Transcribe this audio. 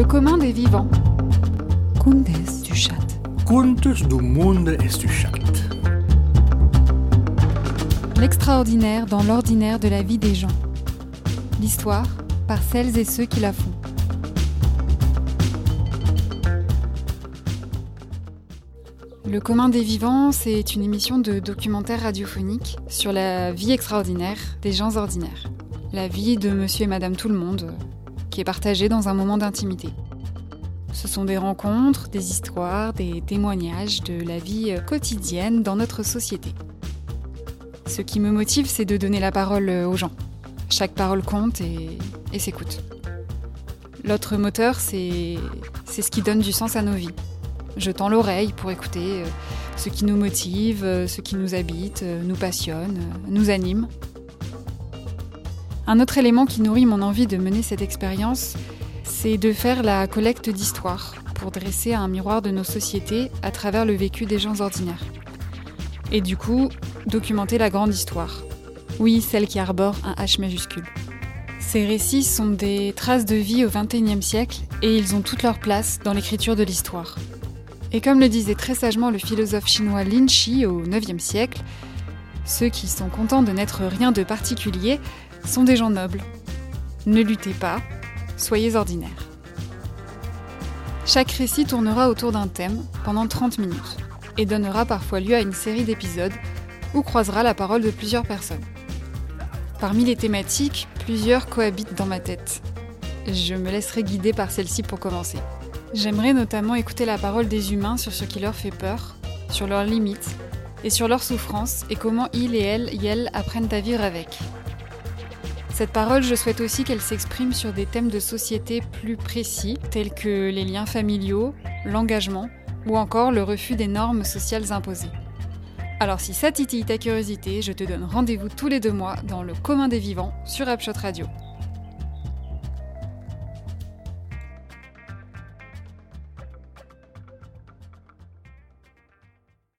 Le commun des vivants. Contes du chat. Contes du monde et du chat. L'extraordinaire dans l'ordinaire de la vie des gens. L'histoire par celles et ceux qui la font. Le commun des vivants, c'est une émission de documentaire radiophonique sur la vie extraordinaire des gens ordinaires. La vie de monsieur et madame tout le monde, partagée dans un moment d'intimité. Ce sont des rencontres, des histoires, des témoignages de la vie quotidienne dans notre société. Ce qui me motive, c'est de donner la parole aux gens. Chaque parole compte et, s'écoute. L'autre moteur, c'est ce qui donne du sens à nos vies. Je tends l'oreille pour écouter euh, ce qui nous motive, euh, ce qui nous habite, euh, nous passionne, nous anime. Un autre élément qui nourrit mon envie de mener cette expérience, c'est de faire la collecte d'histoires pour dresser un miroir de nos sociétés à travers le vécu des gens ordinaires. Et du coup, documenter la grande histoire. Oui, celle qui arbore un H majuscule. Ces récits sont des traces de vie au XXIe siècle et ils ont toute leur place dans l'écriture de l'histoire. Et comme le disait très sagement le philosophe chinois Lin Shi au IXe siècle, ceux qui sont contents de n'être rien de particulier sont des gens nobles. Ne luttez pas, soyez ordinaires. Chaque récit tournera autour d'un thème pendant 30 minutes et donnera parfois lieu à une série d'épisodes où croisera la parole de plusieurs personnes. Parmi les thématiques, plusieurs cohabitent dans ma tête. Je me laisserai guider par celle-ci pour commencer. J'aimerais notamment écouter la parole des humains sur ce qui leur fait peur, sur leurs limites et sur leurs souffrances et comment ils et elles y elles apprennent à vivre avec. Cette parole, je souhaite aussi qu'elle s'exprime sur des thèmes de société plus précis, tels que les liens familiaux, l'engagement ou encore le refus des normes sociales imposées. Alors si ça titille ta curiosité, je te donne rendez-vous tous les deux mois dans le commun des vivants sur Upshot Radio.